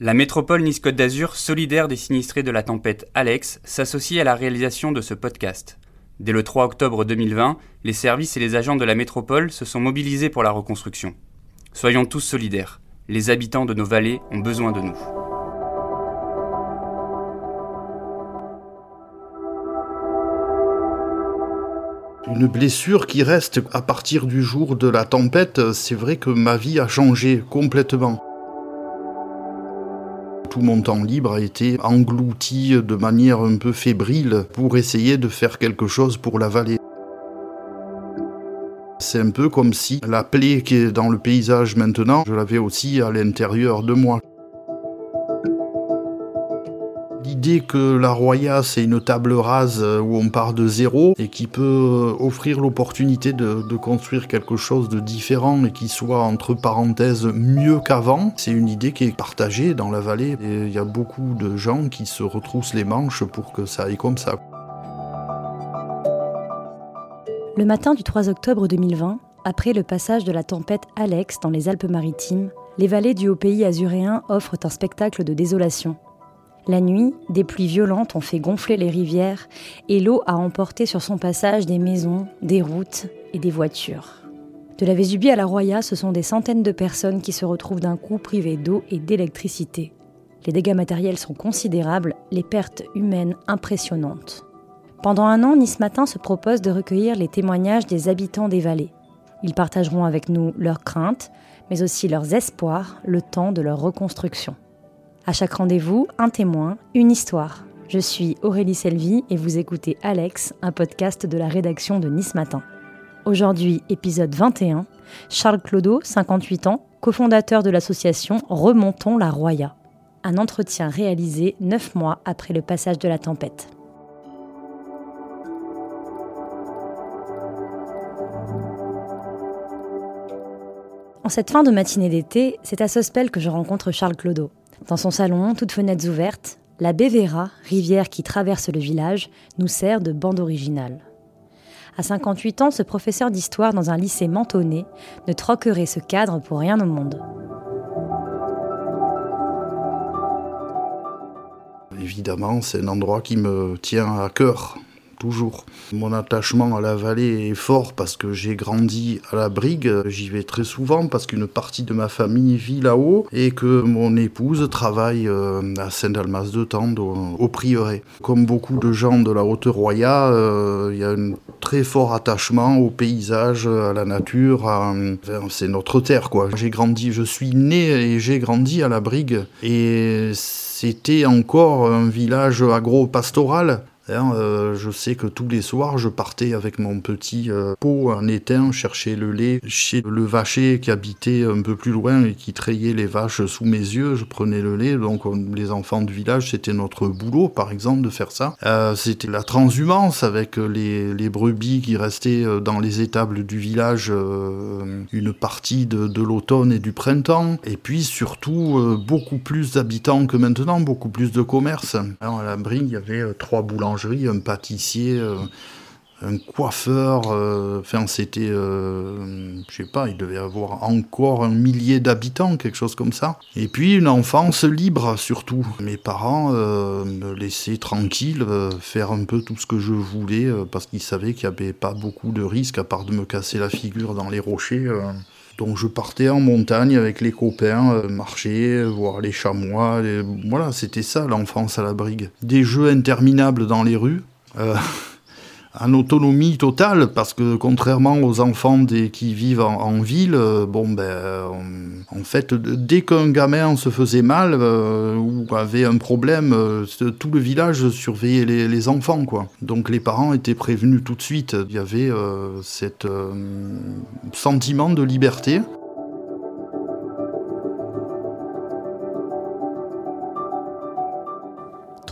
La métropole Nice-Côte d'Azur, solidaire des sinistrés de la tempête Alex, s'associe à la réalisation de ce podcast. Dès le 3 octobre 2020, les services et les agents de la métropole se sont mobilisés pour la reconstruction. Soyons tous solidaires. Les habitants de nos vallées ont besoin de nous. Une blessure qui reste à partir du jour de la tempête, c'est vrai que ma vie a changé complètement tout mon temps libre a été englouti de manière un peu fébrile pour essayer de faire quelque chose pour la vallée. C'est un peu comme si la plaie qui est dans le paysage maintenant, je l'avais aussi à l'intérieur de moi. L'idée que la Roya, c'est une table rase où on part de zéro et qui peut euh, offrir l'opportunité de, de, construire quelque chose de différent et qui soit, entre parenthèses, mieux qu'avant, c'est une idée qui est partagée dans la vallée. Et il y a beaucoup de gens qui se retroussent les manches pour que ça aille comme ça. Le matin du 3 octobre 2020, après le passage de la tempête Alex dans les Alpes-Maritimes, les vallées du haut pays azuréen offrent un spectacle de désolation. La nuit, des pluies violentes ont fait gonfler les rivières et l'eau a emporté sur son passage des maisons, des routes et des voitures. De la Vésubie à la Roya, ce sont des centaines de personnes qui se retrouvent d'un coup privées d'eau et d'électricité. Les dégâts matériels sont considérables, les pertes humaines impressionnantes. Pendant un an, Nice Matin se propose de recueillir les témoignages des habitants des vallées. Ils partageront avec nous leurs craintes, mais aussi leurs espoirs, le temps de leur reconstruction. À chaque rendez-vous, un témoin, une histoire. Je suis Aurélie Selvi et vous écoutez Alex, un podcast de la rédaction de Nice Matin. Aujourd'hui, épisode 21, Charles Clodo, 58 ans, cofondateur de l'association Remontons la Roya. Un entretien réalisé neuf mois après le passage de la tempête. En cette fin de matinée d'été, c'est à Sospel que je rencontre Charles Clodo. Dans son salon, toutes fenêtres ouvertes, la Bévéra, rivière qui traverse le village, nous sert de bande originale. À 58 ans, ce professeur d'histoire dans un lycée mentonné ne troquerait ce cadre pour rien au monde. Évidemment, c'est un endroit qui me tient à cœur toujours. Mon attachement à la vallée est fort parce que j'ai grandi à la Brigue. J'y vais très souvent parce qu'une partie de ma famille vit là-haut et que mon épouse travaille euh, à Saint-Dalmas-de-Tende au, prieuré. Comme beaucoup de gens de la Haute-Roya, euh, il y a un très fort attachement au paysage, à la nature. c'est notre terre, quoi. J'ai grandi, je suis né et j'ai grandi à la Brigue et c'était encore un village agro-pastoral euh, je sais que tous les soirs, je partais avec mon petit euh, pot en étain chercher le lait chez le vacher qui habitait un peu plus loin et qui trayait les vaches sous mes yeux. Je prenais le lait. Donc, les enfants du village, c'était notre boulot, par exemple, de faire ça. Euh, c'était la transhumance avec les, brebis qui restaient dans les étables du village une partie de, l'automne et du printemps. Et puis, surtout, beaucoup plus d'habitants que maintenant, beaucoup plus de commerce. Alors, à la Brigue, il y avait trois boulangers un pâtissier, euh, un coiffeur. Euh, enfin, c'était, euh, je sais pas, il devait avoir encore un millier d'habitants, quelque chose comme ça. Et puis une enfance libre surtout. Mes parents me laissaient tranquille, faire un peu tout ce que je voulais, parce qu'ils savaient qu'il n'y avait pas beaucoup de risques à part de me casser la figure dans les rochers. Donc je partais en montagne avec les copains, euh, marcher, voir les chamois. Voilà, c'était ça l'enfance à la brigue. Des jeux interminables dans les rues. Euh, en autonomie totale, parce que contrairement aux enfants qui vivent en, ville, euh, bon ben, en fait, dès qu'un gamin se faisait mal euh, ou avait un problème, euh, tout le village surveillait les, enfants, quoi. Donc les parents étaient prévenus tout de suite. Il y avait cet sentiment de liberté.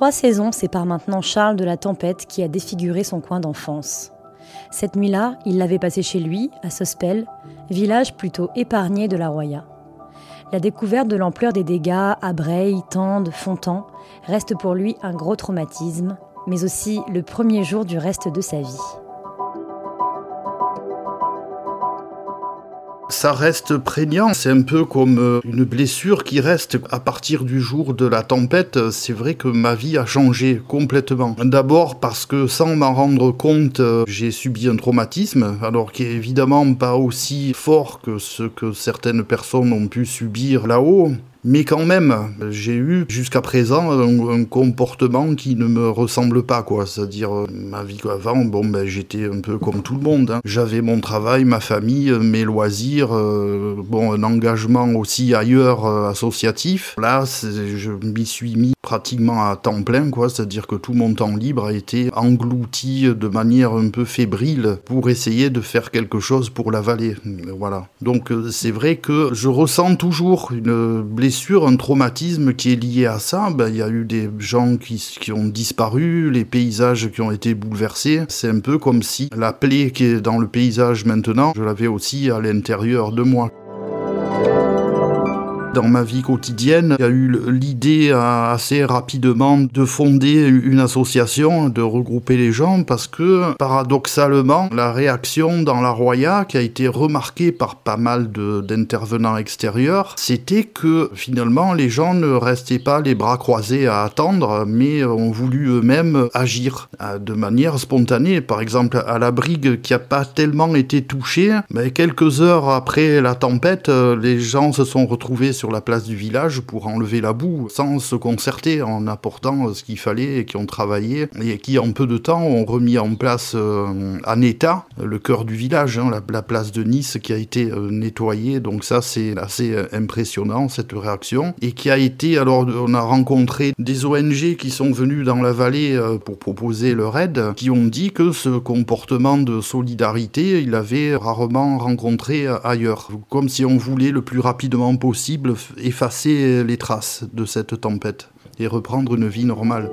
Trois saisons séparent maintenant Charles de la tempête qui a défiguré son coin d'enfance. Cette nuit-là, il l'avait passé chez lui, à Sospel, village plutôt épargné de la Roya. La découverte de l'ampleur des dégâts à Breil, Tende, reste pour lui un gros traumatisme, mais aussi le premier jour du reste de sa vie. Ça reste prégnant. C'est un peu comme euh, une blessure qui reste à partir du jour de la tempête. C'est vrai que ma vie a changé complètement. D'abord parce que sans m'en rendre compte, euh, j'ai subi un traumatisme, alors qui est évidemment pas aussi fort que ce que certaines personnes ont pu subir là-haut. Mais quand même, j'ai eu jusqu'à présent un, comportement qui ne me ressemble pas, quoi. C'est-à-dire, euh, ma vie avant, bon, ben, j'étais un peu comme tout le monde. Hein. J'avais mon travail, ma famille, mes loisirs, euh, bon, un engagement aussi ailleurs euh, associatif. Là, je m'y suis mis pratiquement à temps plein, quoi. C'est-à-dire que tout mon temps libre a été englouti de manière un peu fébrile pour essayer de faire quelque chose pour la vallée. Voilà. Donc, c'est vrai que je ressens toujours une blessure sûr un traumatisme qui est lié à ça. Ben, il y a eu des gens qui, ont disparu, les paysages qui ont été bouleversés. C'est un peu comme si la plaie qui est dans le paysage maintenant, je l'avais aussi à l'intérieur de moi. Dans ma vie quotidienne, il y a eu l'idée assez rapidement de fonder une association, de regrouper les gens, parce que paradoxalement, la réaction dans la Roya, qui a été remarquée par pas mal d'intervenants extérieurs, c'était que finalement les gens ne restaient pas les bras croisés à attendre, mais ont voulu eux-mêmes agir euh, de manière spontanée. Par exemple, à la brigue qui n'a pas tellement été touchée, mais quelques heures après la tempête, euh, les gens se sont retrouvés sur la place du village pour enlever la boue sans se concerter en apportant ce qu'il fallait et qui ont travaillé et qui en peu de temps ont remis en place euh, en état le cœur du village, hein, la, place de Nice qui a été euh, nettoyée. Donc ça c'est assez euh, impressionnant cette réaction et qui a été alors on a rencontré des ONG qui sont venus dans la vallée pour proposer leur aide qui ont dit que ce comportement de solidarité il avait rarement rencontré ailleurs comme si on voulait le plus rapidement possible effacer les traces de cette tempête et reprendre une vie normale.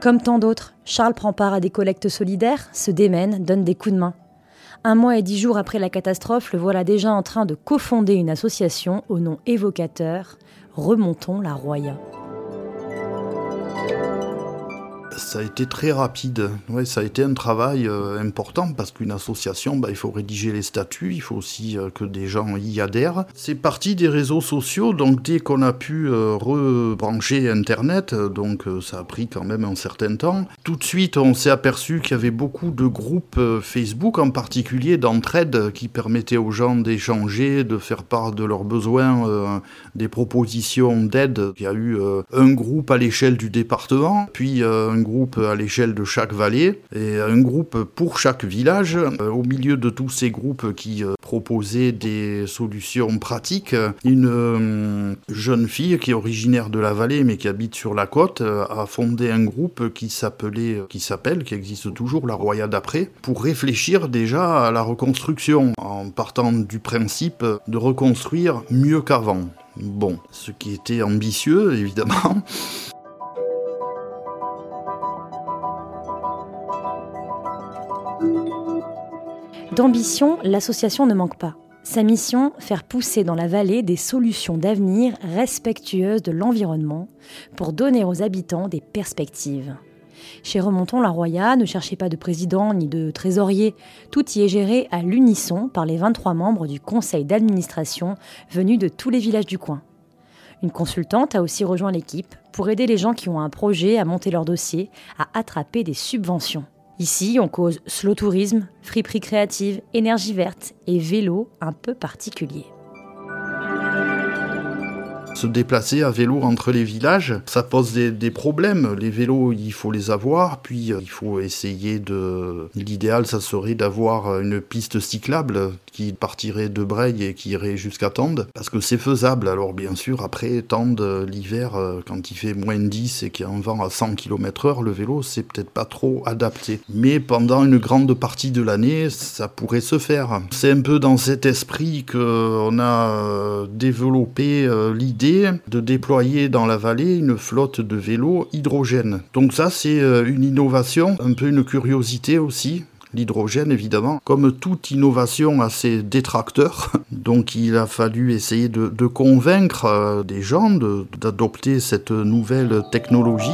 Comme tant d'autres, Charles prend part à des collectes solidaires, se démène, donne des coups de main. Un mois et dix jours après la catastrophe, le voilà déjà en train de cofonder une association au nom évocateur Remontons la Roya ça a été très rapide. Ouais, ça a été un travail euh, important parce qu'une association, bah, il faut rédiger les statuts, il faut aussi euh, que des gens y adhèrent. C'est parti des réseaux sociaux, donc dès qu'on a pu euh, rebrancher Internet, donc ça a pris quand même un certain temps. Tout de suite, on s'est aperçu qu'il y avait beaucoup de groupes Facebook, en particulier d'entraide, qui permettaient aux gens d'échanger, de faire part de leurs besoins, des propositions d'aide. Il y a eu un groupe à l'échelle du département, puis un groupe groupe à l'échelle de chaque vallée et un groupe pour chaque village. Euh, au milieu de tous ces groupes qui euh, proposaient des solutions pratiques, une euh, jeune fille qui est originaire de la vallée mais qui habite sur la côte a fondé un groupe qui s'appelait, qui s'appelle, qui existe toujours, la Roya d'après, pour réfléchir déjà à la reconstruction en partant du principe de reconstruire mieux qu'avant. Bon, ce qui était ambitieux évidemment. D'ambition, l'association ne manque pas. Sa mission, faire pousser dans la vallée des solutions d'avenir respectueuses de l'environnement pour donner aux habitants des perspectives. Chez Remontons la Roya, ne cherchez pas de président ni de trésorier. Tout y est géré à l'unisson par les 23 membres du conseil d'administration venus de tous les villages du coin. Une consultante a aussi rejoint l'équipe pour aider les gens qui ont un projet à monter leur dossier, à attraper des subventions. Ici, on cause slow tourisme, friperie créative, énergie verte et vélo un peu particulier se déplacer à vélo entre les villages, ça pose des, problèmes. Les vélos, il faut les avoir, puis euh, il faut essayer de... L'idéal, ça serait d'avoir une piste cyclable qui partirait de Breil et qui irait jusqu'à Tende, parce que c'est faisable. Alors bien sûr, après, Tende, l'hiver, euh, quand il fait moins 10 et qu'il y a un vent à 100 km heure, le vélo, c'est peut-être pas trop adapté. Mais pendant une grande partie de l'année, ça pourrait se faire. C'est un peu dans cet esprit qu'on a euh, développé l'idée de déployer dans la vallée une flotte de vélos hydrogène. Donc ça, c'est euh, une innovation, un peu une curiosité aussi l'hydrogène évidemment, comme toute innovation a ses détracteurs. Donc il a fallu essayer de, convaincre euh, des gens d'adopter cette nouvelle technologie.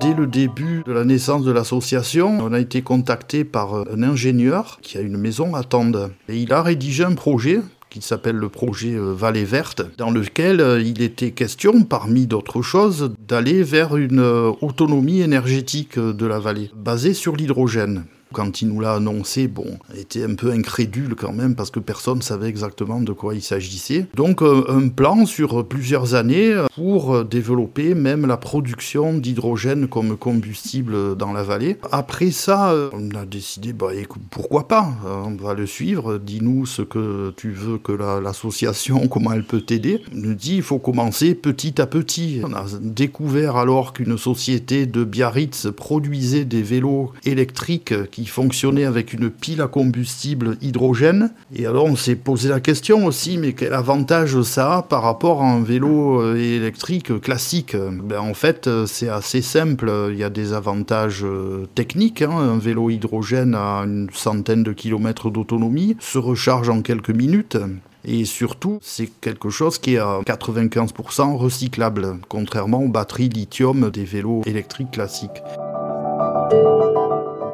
Dès Dès le début de la naissance de l'association, on a été contacté par un ingénieur qui a une maison à Tende. Et il a rédigé un projet qui s'appelle le projet euh, Vallée Verte, dans lequel euh, il était question, parmi d'autres choses, d'aller vers une euh, autonomie énergétique de la vallée, basée sur l'hydrogène. Quand il nous l'a annoncé, bon, était un peu incrédule quand même parce que personne ne savait exactement de quoi il s'agissait. Donc euh, un plan sur plusieurs années pour développer même la production d'hydrogène comme combustible dans la vallée. Après ça, euh, on a décidé, bah écoute, pourquoi pas euh, On va le suivre. Dis-nous ce que tu veux que l'association, comment elle peut t'aider. On nous dit, il faut commencer petit à petit. On a découvert alors qu'une société de Biarritz produisait des vélos électriques qui qui fonctionnait avec une pile à combustible hydrogène. Et alors on s'est posé la question aussi, mais quel avantage ça a par rapport à un vélo euh, électrique classique? Ben, En fait, euh, c'est assez simple. Il y a des avantages euh, techniques. Hein. Un vélo hydrogène a une centaine de kilomètres d'autonomie, se recharge en quelques minutes. Et surtout, c'est quelque chose qui est à 95% recyclable, contrairement aux batteries lithium des vélos électriques classiques.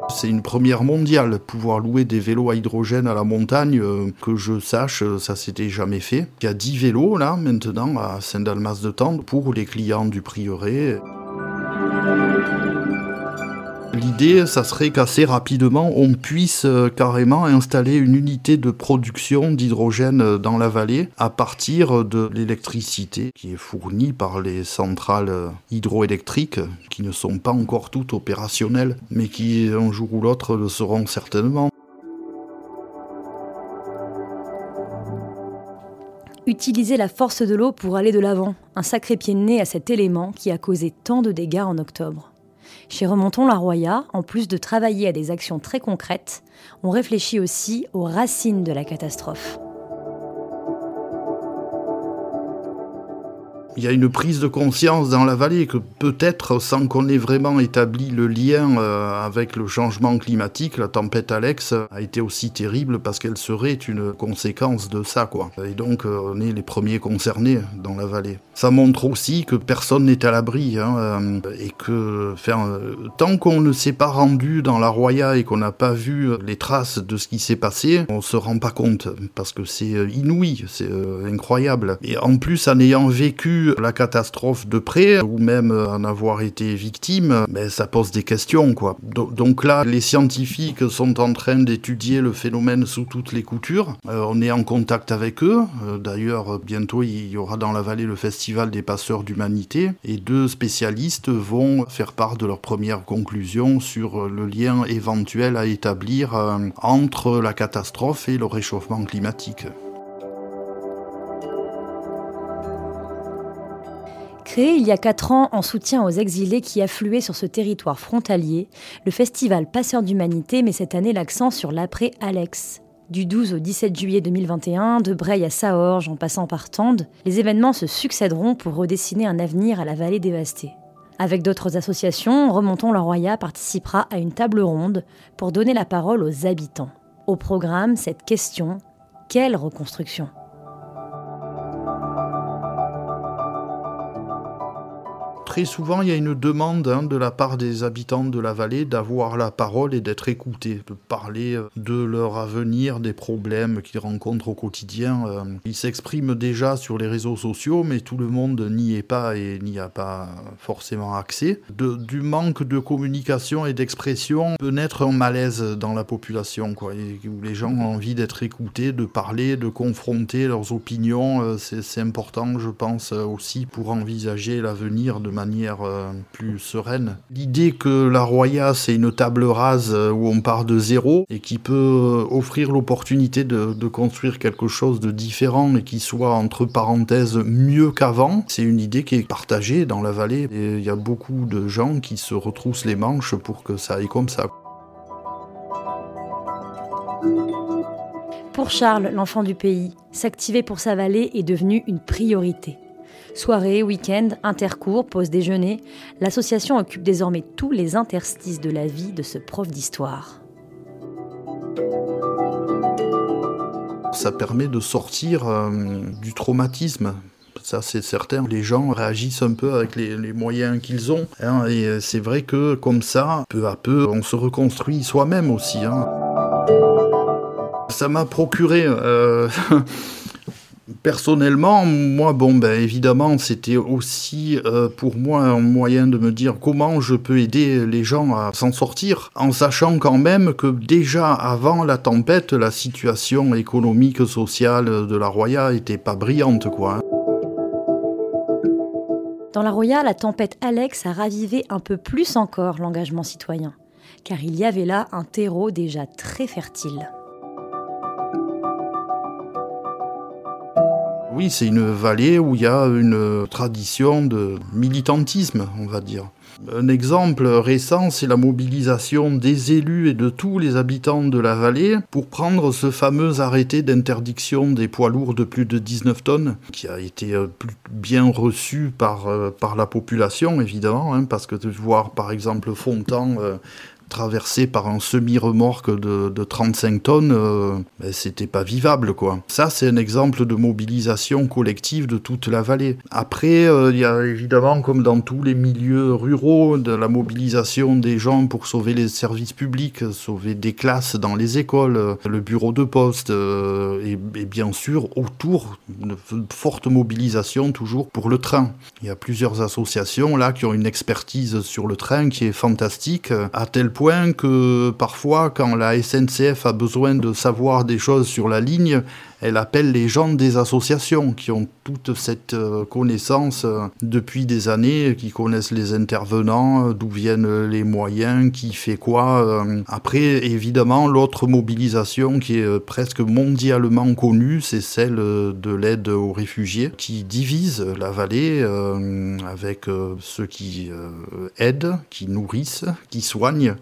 C'est une première mondiale, pouvoir louer des vélos à hydrogène à la montagne, euh, que je sache, euh, ça s'était jamais fait. Il y a 10 vélos là maintenant à Saint-Dalmas-de-Tende pour les clients du prieuré. L'idée, ça serait qu'assez rapidement, on puisse euh, carrément installer une unité de production d'hydrogène euh, dans la vallée à partir de l'électricité qui est fournie par les centrales euh, hydroélectriques qui ne sont pas encore toutes opérationnelles, mais qui un jour ou l'autre le seront certainement. Utiliser la force de l'eau pour aller de l'avant, un sacré pied de nez à cet élément qui a causé tant de dégâts en octobre. Chez Remontons la Roya, en plus de travailler à des actions très concrètes, on réfléchit aussi aux racines de la catastrophe. Il y a une prise de conscience dans la vallée que peut-être sans qu'on ait vraiment établi le lien euh, avec le changement climatique, la tempête Alex a été aussi terrible parce qu'elle serait une conséquence de ça, quoi. Et donc euh, on est les premiers concernés dans la vallée. Ça montre aussi que personne n'est à l'abri hein, euh, et que, enfin, tant qu'on ne s'est pas rendu dans la Roya et qu'on n'a pas vu les traces de ce qui s'est passé, on se rend pas compte parce que c'est inouï, c'est incroyable. Et en plus, en ayant vécu la catastrophe de près, ou même en avoir été victime, mais ça pose des questions, quoi. donc là, les scientifiques sont en train d'étudier le phénomène sous toutes les coutures. Euh, on est en contact avec eux. Euh, d'ailleurs, bientôt, il y aura dans la vallée le festival des passeurs d'humanité, et deux spécialistes vont faire part de leurs premières conclusions sur le lien éventuel à établir euh, entre la catastrophe et le réchauffement climatique. Il y a 4 ans en soutien aux exilés qui affluaient sur ce territoire frontalier, le festival Passeurs d'Humanité met cette année l'accent sur l'après-Alex. Du 12 au 17 juillet 2021, de Breil à Saorge en passant par Tende, les événements se succéderont pour redessiner un avenir à la vallée dévastée. Avec d'autres associations, Remontons la Roya participera à une table ronde pour donner la parole aux habitants. Au programme, cette question quelle reconstruction? Très souvent, il y a une demande hein, de la part des habitants de la vallée d'avoir la parole et d'être écoutés, de parler euh, de leur avenir, des problèmes qu'ils rencontrent au quotidien. Euh. Ils s'expriment déjà sur les réseaux sociaux, mais tout le monde n'y est pas et n'y a pas forcément accès. du manque de communication et d'expression peut naître un malaise dans la population, où les gens ont envie d'être écoutés, de parler, de confronter leurs opinions. Euh, c'est important, je pense, aussi pour envisager l'avenir de manière euh, plus sereine. L'idée que la Roya, c'est une table rase euh, où on part de zéro et qui peut euh, offrir l'opportunité de, construire quelque chose de différent et qui soit, entre parenthèses, mieux qu'avant, c'est une idée qui est partagée dans la vallée. Et il y a beaucoup de gens qui se retroussent les manches pour que ça aille comme ça. Pour Charles, l'enfant du pays, s'activer pour sa vallée est devenu une priorité. Soirée, week-end, intercours, pause déjeuner, l'association occupe désormais tous les interstices de la vie de ce prof d'histoire. Ça permet de sortir euh, du traumatisme Ça, c'est certain. Les gens réagissent un peu avec les, moyens qu'ils ont. Hein, et c'est vrai que comme ça, peu à peu, on se reconstruit soi-même aussi. Hein. Ça m'a procuré euh, Personnellement, moi, bon, ben évidemment, c'était aussi euh, pour moi un moyen de me dire comment je peux aider les gens à s'en sortir, en sachant quand même que déjà avant la tempête, la situation économique, sociale de la Roya était pas brillante, quoi. Dans la Roya, la tempête Alex a ravivé un peu plus encore l'engagement citoyen, car il y avait là un terreau déjà très fertile. Oui, c'est une vallée où il y a une tradition de militantisme, on va dire. Un exemple récent, c'est la mobilisation des élus et de tous les habitants de la vallée pour prendre ce fameux arrêté d'interdiction des poids lourds de plus de 19 tonnes, qui a été euh, bien reçu par, euh, par la population, évidemment, hein, parce que de voir par exemple Fontan euh, traversé par un semi-remorque de, 35 tonnes, euh, ben, c'était pas vivable quoi. Ça c'est un exemple de mobilisation collective de toute la vallée. Après, euh, il y a évidemment comme dans tous les milieux ruraux de la mobilisation des gens pour sauver les services publics, sauver des classes dans les écoles, euh, le bureau de poste et, et, bien sûr autour une forte mobilisation toujours pour le train. Il y a plusieurs associations là qui ont une expertise sur le train qui est fantastique à tel point que parfois, quand la SNCF a besoin de savoir des choses sur la ligne, elle appelle les gens des associations qui ont toute cette euh, connaissance euh, depuis des années, qui connaissent les intervenants, euh, d'où viennent les moyens, qui fait quoi. Après, évidemment, l'autre mobilisation qui est presque mondialement connue, c'est celle de l'aide aux réfugiés, qui divise la vallée avec ceux qui aident, qui nourrissent, qui soignent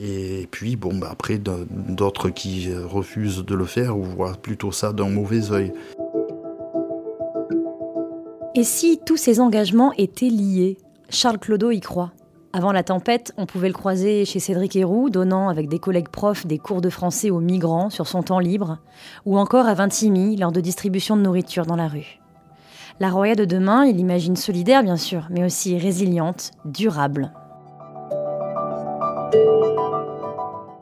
et puis, bon, bah après, d'autres qui refusent de le faire ou voient plutôt ça d'un mauvais œil. Et si tous ces engagements étaient liés? Charles Clodo y croit. Avant la tempête, on pouvait le croiser chez Cédric Héroux, donnant avec des collègues profs des cours de français aux migrants sur son temps libre, ou encore à Vintimille lors de distribution de nourriture dans la rue. La Roya de demain, il imagine solidaire bien sûr, mais aussi résiliente, durable.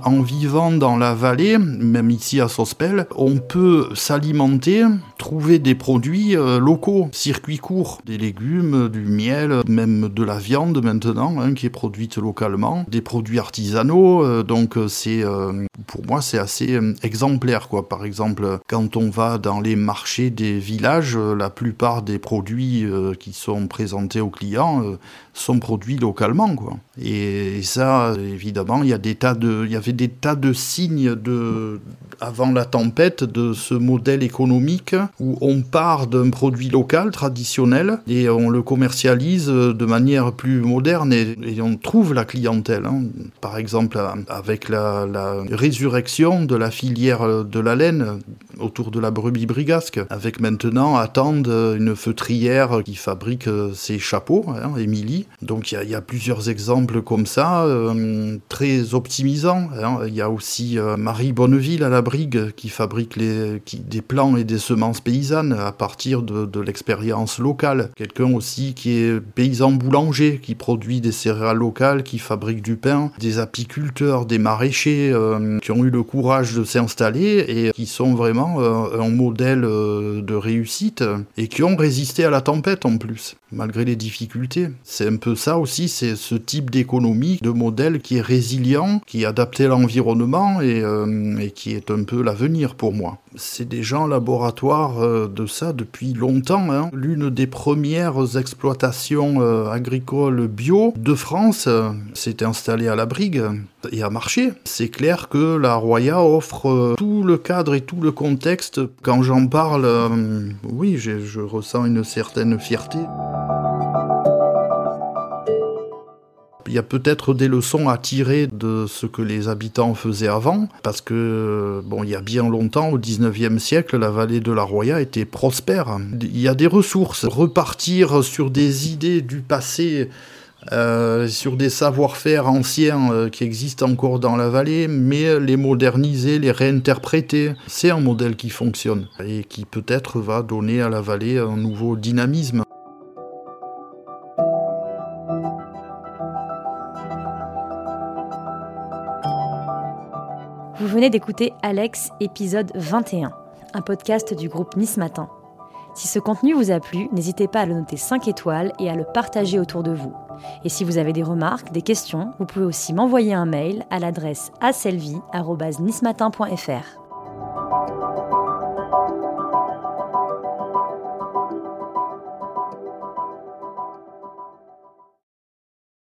En vivant dans la vallée, même ici à Sospel, on peut s'alimenter, trouver des produits euh, locaux, circuits courts, des légumes, du miel, même de la viande maintenant, hein, qui est produite localement, des produits artisanaux. Euh, donc euh, c'est, pour moi, c'est assez exemplaire, quoi. Par exemple, quand on va dans les marchés des villages, la plupart des produits qui sont présentés aux clients sont produits localement, quoi. Et ça, évidemment, il y a des tas de, il y avait des tas de signes de, avant la tempête de ce modèle économique où on part d'un produit local, traditionnel, et on le commercialise de manière plus moderne et, on trouve la clientèle. Hein. Par exemple, avec la, résurrection de la filière de la laine autour de la brebis brigasque, avec maintenant attendre une feutrière qui fabrique ses chapeaux, hein, Émilie. Donc il y, a plusieurs exemples comme ça, euh, très optimisants. Hein. Il y a aussi euh, Marie Bonneville à la Brigue qui fabrique des plants et des semences paysannes à partir de, l'expérience locale. Quelqu'un aussi qui est paysan boulanger, qui produit des céréales locales, qui fabrique du pain. Des apiculteurs, des maraîchers euh, qui ont eu le courage de s'installer et qui sont vraiment euh, un modèle de réussite et qui ont résisté à la tempête en plus, malgré les difficultés. C'est un peu ça aussi, c'est ce type d'économie, de modèle qui est résilient, qui est adapté l'environnement euh, et, qui est un peu l'avenir pour moi. C'est déjà un laboratoire euh, de ça depuis longtemps. Hein. L'une des premières exploitations euh, agricoles bio de France s'est installée à la Brigue et a marché. C'est clair que la Roya offre tout le cadre et tout le contexte. Quand j'en parle, oui, je ressens une certaine fierté. Il y a peut-être des leçons à tirer de ce que les habitants faisaient avant, parce que, bon, il y a bien longtemps, au 19e siècle, la vallée de la Roya était prospère. Il y a des ressources. Repartir sur des idées du passé euh, sur des savoir-faire anciens euh, qui existent encore dans la vallée, mais les moderniser, les réinterpréter. C'est un modèle qui fonctionne et qui peut-être va donner à la vallée un nouveau dynamisme. Venez d'écouter Alex, épisode 21, un podcast du groupe Nice Matin. Si ce contenu vous a plu, n'hésitez pas à le noter 5 étoiles et à le partager autour de vous. Et si vous avez des remarques, des questions, vous pouvez aussi m'envoyer un mail à l'adresse aselvi.nismatin.fr.